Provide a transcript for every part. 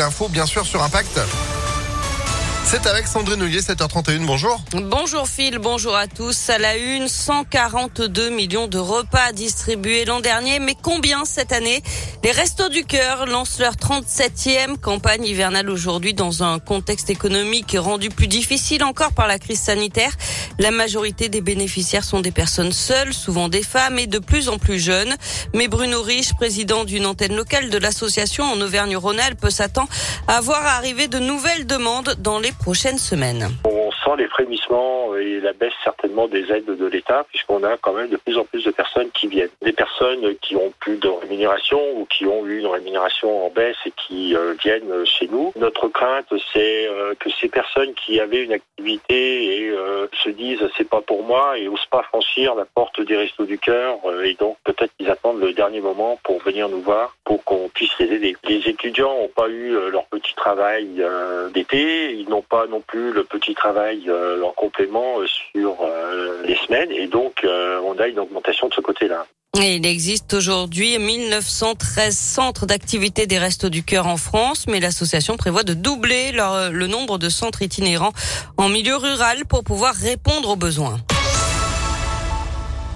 l'info, bien sûr, sur Impact. C'est avec Sandrine Houillet, 7h31. Bonjour. Bonjour Phil, bonjour à tous. À la une, 142 millions de repas distribués l'an dernier. Mais combien cette année? Les Restos du Cœur lancent leur 37e campagne hivernale aujourd'hui dans un contexte économique rendu plus difficile encore par la crise sanitaire. La majorité des bénéficiaires sont des personnes seules, souvent des femmes et de plus en plus jeunes. Mais Bruno Rich, président d'une antenne locale de l'association en Auvergne-Rhône-Alpes, s'attend à voir arriver de nouvelles demandes dans les prochaines semaines. Les frémissements et la baisse certainement des aides de l'État, puisqu'on a quand même de plus en plus de personnes qui viennent. Des personnes qui ont plus de rémunération ou qui ont eu une rémunération en baisse et qui euh, viennent chez nous. Notre crainte, c'est euh, que ces personnes qui avaient une activité et euh, se disent c'est pas pour moi et osent pas franchir la porte des restos du cœur et donc peut-être qu'ils attendent le dernier moment pour venir nous voir pour qu'on puisse les aider. Les étudiants n'ont pas eu leur petit travail d'été, ils n'ont pas non plus le petit travail euh, en complément euh, sur euh, les semaines et donc on a une augmentation de ce côté-là. il existe aujourd'hui 1913 centres d'activité des Restos du Cœur en France, mais l'association prévoit de doubler le nombre de centres itinérants en milieu rural pour pouvoir répondre aux besoins.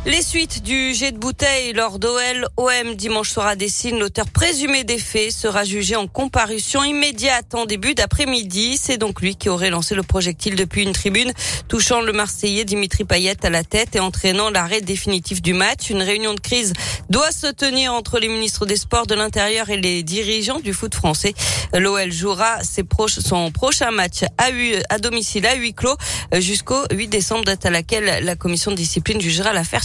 Les suites du jet de bouteille lors d'OL OM dimanche soir à Dessine, l'auteur présumé des faits sera jugé en comparution immédiate en début d'après-midi. C'est donc lui qui aurait lancé le projectile depuis une tribune, touchant le Marseillais Dimitri Payet à la tête et entraînant l'arrêt définitif du match. Une réunion de crise doit se tenir entre les ministres des Sports, de l'Intérieur et les dirigeants du foot français. L'OL jouera ses proches, son prochain match à, à domicile à huis clos jusqu'au 8 décembre, date à laquelle la commission de discipline jugera l'affaire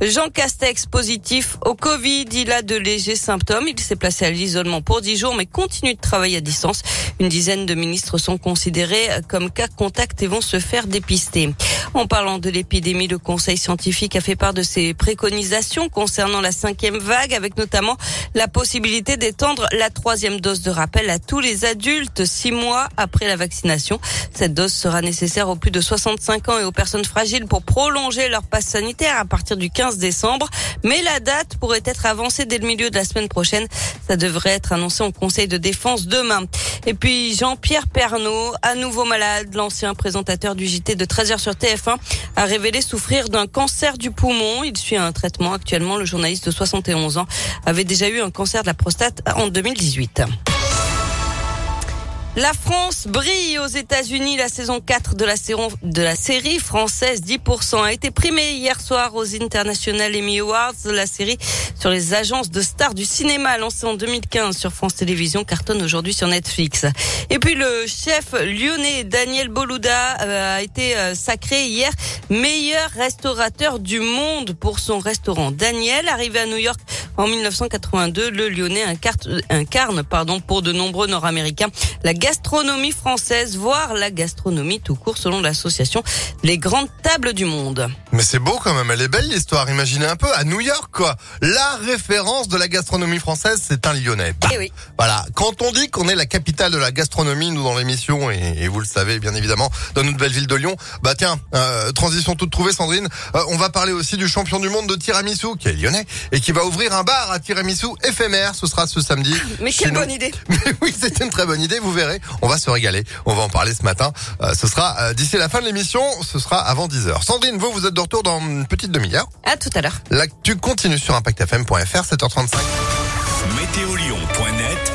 Jean Castex positif au Covid, il a de légers symptômes. Il s'est placé à l'isolement pour 10 jours mais continue de travailler à distance. Une dizaine de ministres sont considérés comme cas contact et vont se faire dépister. En parlant de l'épidémie, le Conseil scientifique a fait part de ses préconisations concernant la cinquième vague, avec notamment la possibilité d'étendre la troisième dose de rappel à tous les adultes six mois après la vaccination. Cette dose sera nécessaire aux plus de 65 ans et aux personnes fragiles pour prolonger leur passe sanitaire à partir du 15 décembre. Mais la date pourrait être avancée dès le milieu de la semaine prochaine. Ça devrait être annoncé en Conseil de défense demain. Et puis Jean-Pierre Pernaud, à nouveau malade, l'ancien présentateur du JT de 13h sur TF1, a révélé souffrir d'un cancer du poumon. Il suit un traitement actuellement. Le journaliste de 71 ans avait déjà eu un cancer de la prostate en 2018. La France brille aux États-Unis. La saison 4 de la, série française 10% a été primée hier soir aux International Emmy Awards. La série sur les agences de stars du cinéma lancée en 2015 sur France Télévisions cartonne aujourd'hui sur Netflix. Et puis le chef lyonnais Daniel Boluda euh, a été euh, sacré hier meilleur restaurateur du monde pour son restaurant. Daniel, arrivé à New York en 1982, le Lyonnais incarne, incarne pardon, pour de nombreux Nord-Américains la gastronomie française, voire la gastronomie tout court, selon l'association Les Grandes Tables du Monde. Mais c'est beau quand même, elle est belle l'histoire. Imaginez un peu à New York, quoi. La référence de la gastronomie française, c'est un Lyonnais. Bah, eh oui. Voilà. Quand on dit qu'on est la capitale de la gastronomie, nous dans l'émission, et, vous le savez bien évidemment, dans notre belle ville de Lyon, bah tiens, euh, transition toute trouvée, Sandrine. Euh, on va parler aussi du champion du monde de tiramisu, qui est lyonnais, et qui va ouvrir un bar à tiramisu éphémère. Ce sera ce samedi. Mais quelle bonne idée. Mais oui, c'est une très bonne idée. Vous verrez. On va se régaler. On va en parler ce matin. Euh, ce sera euh, d'ici la fin de l'émission. Ce sera avant 10h. Sandrine, vous, vous êtes retour dans une petite demi-heure. À tout à l'heure. L'actu continue sur ImpactFM.fr, 7h35. Météolion.net